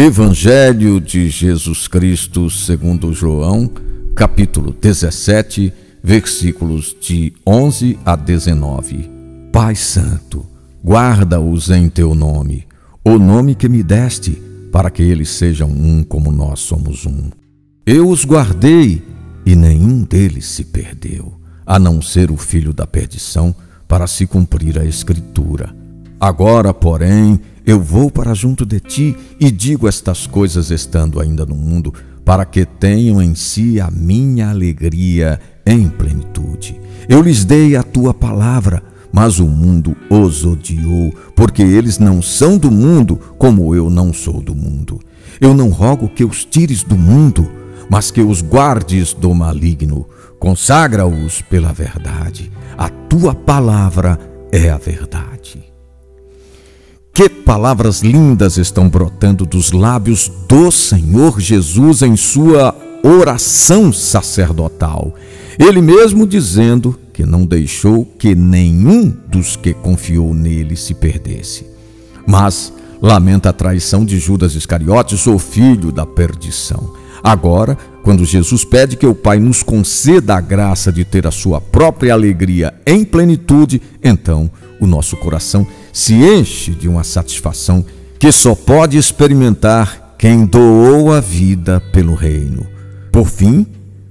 Evangelho de Jesus Cristo, segundo João, capítulo 17, versículos de 11 a 19. Pai Santo, guarda-os em teu nome, o nome que me deste, para que eles sejam um como nós somos um. Eu os guardei e nenhum deles se perdeu, a não ser o filho da perdição, para se cumprir a Escritura. Agora, porém, eu vou para junto de ti e digo estas coisas estando ainda no mundo, para que tenham em si a minha alegria em plenitude. Eu lhes dei a tua palavra, mas o mundo os odiou, porque eles não são do mundo, como eu não sou do mundo. Eu não rogo que os tires do mundo, mas que os guardes do maligno. Consagra-os pela verdade. A tua palavra é a verdade. Que palavras lindas estão brotando dos lábios do Senhor Jesus em sua oração sacerdotal. Ele mesmo dizendo que não deixou que nenhum dos que confiou nele se perdesse. Mas lamenta a traição de Judas Iscariotes, o filho da perdição. Agora, quando Jesus pede que o Pai nos conceda a graça de ter a sua própria alegria em plenitude, então o nosso coração se enche de uma satisfação que só pode experimentar quem doou a vida pelo reino. Por fim,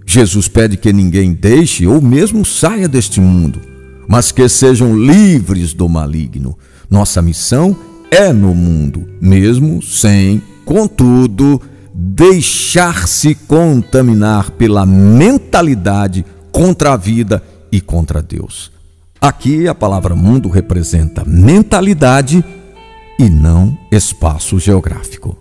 Jesus pede que ninguém deixe ou mesmo saia deste mundo, mas que sejam livres do maligno. Nossa missão é no mundo, mesmo sem, contudo, deixar-se contaminar pela mentalidade contra a vida e contra Deus. Aqui a palavra mundo representa mentalidade e não espaço geográfico.